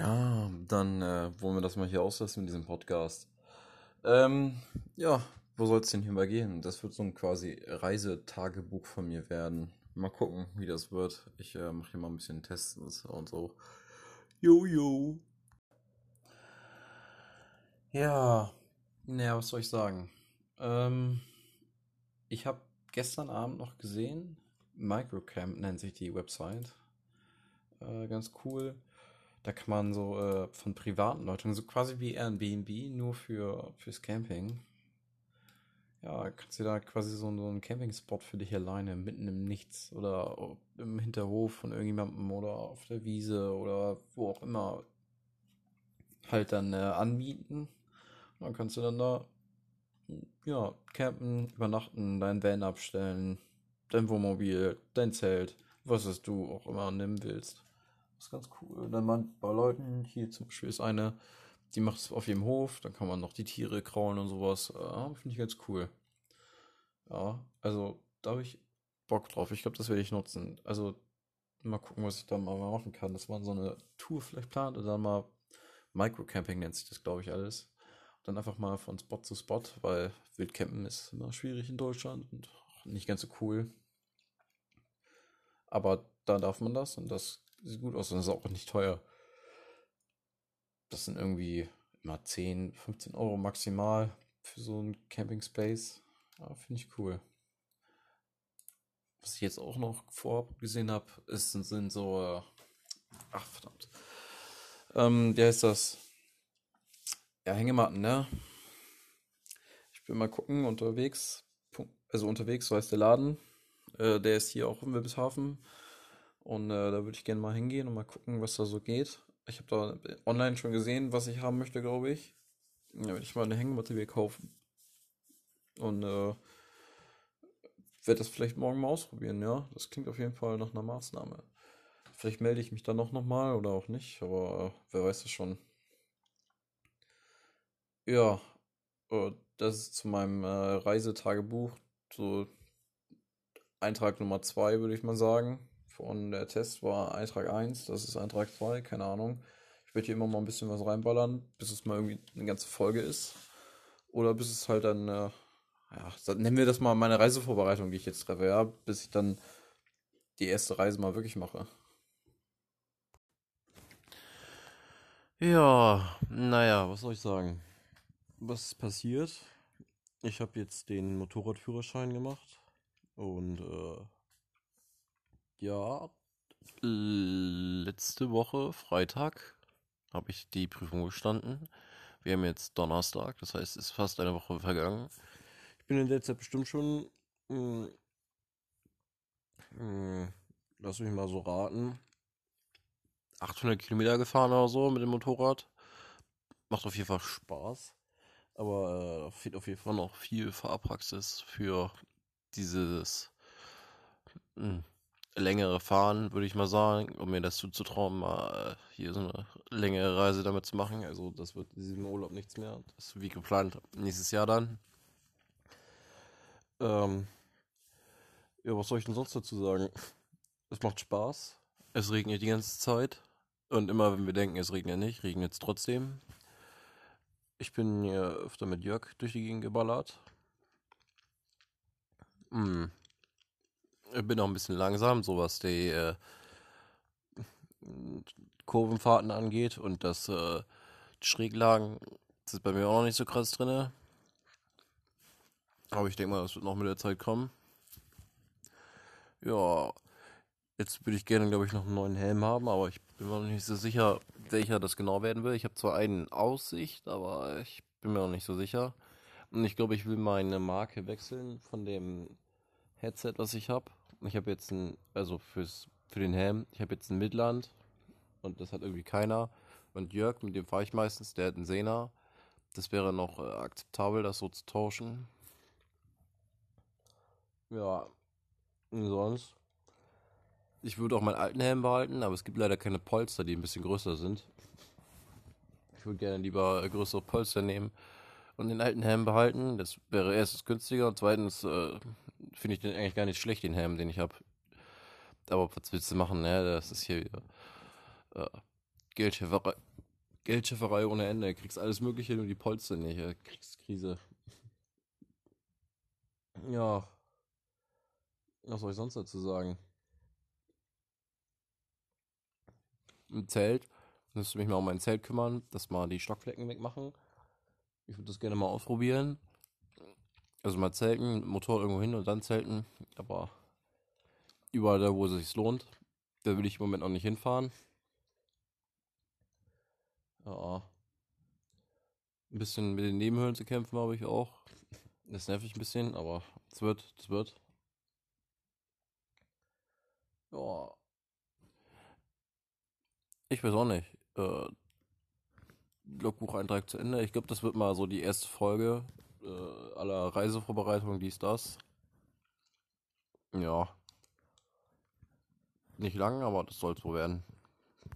Ja, dann äh, wollen wir das mal hier auslassen mit diesem Podcast. Ähm, ja, wo soll es denn hier mal gehen? Das wird so ein quasi Reisetagebuch von mir werden. Mal gucken, wie das wird. Ich äh, mache hier mal ein bisschen Tests und so. Jojo. Ja, naja, was soll ich sagen? Ähm, ich habe gestern Abend noch gesehen, Microcamp nennt sich die Website. Äh, ganz cool. Da kann man so äh, von privaten Leuten, so quasi wie Airbnb, nur für fürs Camping. Ja, kannst du da quasi so, so einen Campingspot für dich alleine, mitten im Nichts oder im Hinterhof von irgendjemandem oder auf der Wiese oder wo auch immer halt dann äh, anmieten. Und dann kannst du dann da ja, campen, übernachten, dein Van abstellen, dein Wohnmobil, dein Zelt, was es du auch immer nehmen willst. Das ist ganz cool. Und dann man bei Leuten, hier zum Beispiel ist eine, die macht es auf ihrem Hof, dann kann man noch die Tiere kraulen und sowas. Ja, Finde ich ganz cool. Ja, also da habe ich Bock drauf. Ich glaube, das werde ich nutzen. Also mal gucken, was ich da mal machen kann. Dass man so eine Tour vielleicht plant und dann mal Microcamping nennt sich das, glaube ich, alles. Dann einfach mal von Spot zu Spot, weil Wildcampen ist immer schwierig in Deutschland und nicht ganz so cool. Aber da darf man das und das sieht gut aus und ist auch nicht teuer. Das sind irgendwie immer 10, 15 Euro maximal für so ein Camping Space. Ja, Finde ich cool. Was ich jetzt auch noch vorab gesehen habe, ist, sind so, äh, ach verdammt, ähm, wie heißt das? Ja, Hängematten, ne? Ich will mal gucken, unterwegs, also unterwegs, so heißt der Laden. Äh, der ist hier auch im Wilhelmshaven. Und äh, da würde ich gerne mal hingehen und mal gucken, was da so geht. Ich habe da online schon gesehen, was ich haben möchte, glaube ich. Ja, werde ich mal eine Hängematte mir kaufen. Und äh, werde das vielleicht morgen mal ausprobieren, ja. Das klingt auf jeden Fall nach einer Maßnahme. Vielleicht melde ich mich dann noch nochmal oder auch nicht, aber äh, wer weiß es schon. Ja, äh, das ist zu meinem äh, Reisetagebuch. So Eintrag Nummer 2, würde ich mal sagen. Von der Test war Eintrag 1, das ist Eintrag 2, keine Ahnung. Ich werde hier immer mal ein bisschen was reinballern, bis es mal irgendwie eine ganze Folge ist. Oder bis es halt dann, äh, ja, nennen wir das mal meine Reisevorbereitung, die ich jetzt treffe, ja, bis ich dann die erste Reise mal wirklich mache. Ja, naja, was soll ich sagen? Was ist passiert? Ich habe jetzt den Motorradführerschein gemacht und äh, ja, letzte Woche, Freitag, habe ich die Prüfung bestanden. Wir haben jetzt Donnerstag, das heißt, es ist fast eine Woche vergangen. Ich bin in der Zeit bestimmt schon, mh, mh, lass mich mal so raten, 800 Kilometer gefahren oder so mit dem Motorrad. Macht auf jeden Fall Spaß. Aber äh, fehlt auf jeden Fall noch viel Fahrpraxis für dieses mh, längere Fahren, würde ich mal sagen, um mir das zuzutrauen, mal äh, hier so eine längere Reise damit zu machen. Also das wird in diesem Urlaub nichts mehr. Das ist wie geplant nächstes Jahr dann. Ähm, ja, was soll ich denn sonst dazu sagen? Es macht Spaß. Es regnet die ganze Zeit. Und immer wenn wir denken, es regnet nicht, regnet es trotzdem. Ich bin hier öfter mit Jörg durch die Gegend geballert. Hm. Ich bin auch ein bisschen langsam, so was die äh, Kurvenfahrten angeht und das äh, Schräglagen ist bei mir auch noch nicht so krass drin. Aber ich denke mal, das wird noch mit der Zeit kommen. Ja, jetzt würde ich gerne, glaube ich, noch einen neuen Helm haben, aber ich bin mir noch nicht so sicher, welcher das genau werden will. Ich habe zwar einen Aussicht, aber ich bin mir noch nicht so sicher. Und ich glaube, ich will meine Marke wechseln von dem Headset, was ich habe. Ich habe jetzt ein, also fürs, für den Helm, ich habe jetzt ein Midland und das hat irgendwie keiner. Und Jörg, mit dem fahre ich meistens, der hat einen Sena. Das wäre noch äh, akzeptabel, das so zu tauschen. Ja, sonst. Ich würde auch meinen alten Helm behalten, aber es gibt leider keine Polster, die ein bisschen größer sind. Ich würde gerne lieber äh, größere Polster nehmen und den alten Helm behalten. Das wäre erstens günstiger und zweitens äh, finde ich den eigentlich gar nicht schlecht, den Helm, den ich habe. Aber was willst du machen, ne? Das ist hier wieder. Äh, Geldschäferei. Geldschäferei ohne Ende. Kriegst alles Mögliche, nur die Polster nicht. Kriegskrise. Ja. Was soll ich sonst dazu sagen? Im Zelt. Müsste mich mal um mein Zelt kümmern, dass mal die Stockflecken wegmachen. Ich würde das gerne mal ausprobieren. Also mal zelten, Motor irgendwo hin und dann zelten. Aber überall da, wo es sich lohnt. Da will ich im Moment noch nicht hinfahren. Ja. Ein bisschen mit den Nebenhöhlen zu kämpfen habe ich auch. Das nervt mich ein bisschen, aber es wird, es wird. Ja. Ich weiß auch nicht. Äh, Logbucheintrag zu Ende. Ich glaube, das wird mal so die erste Folge äh, aller Reisevorbereitungen, dies, das. Ja. Nicht lang, aber das soll wohl werden.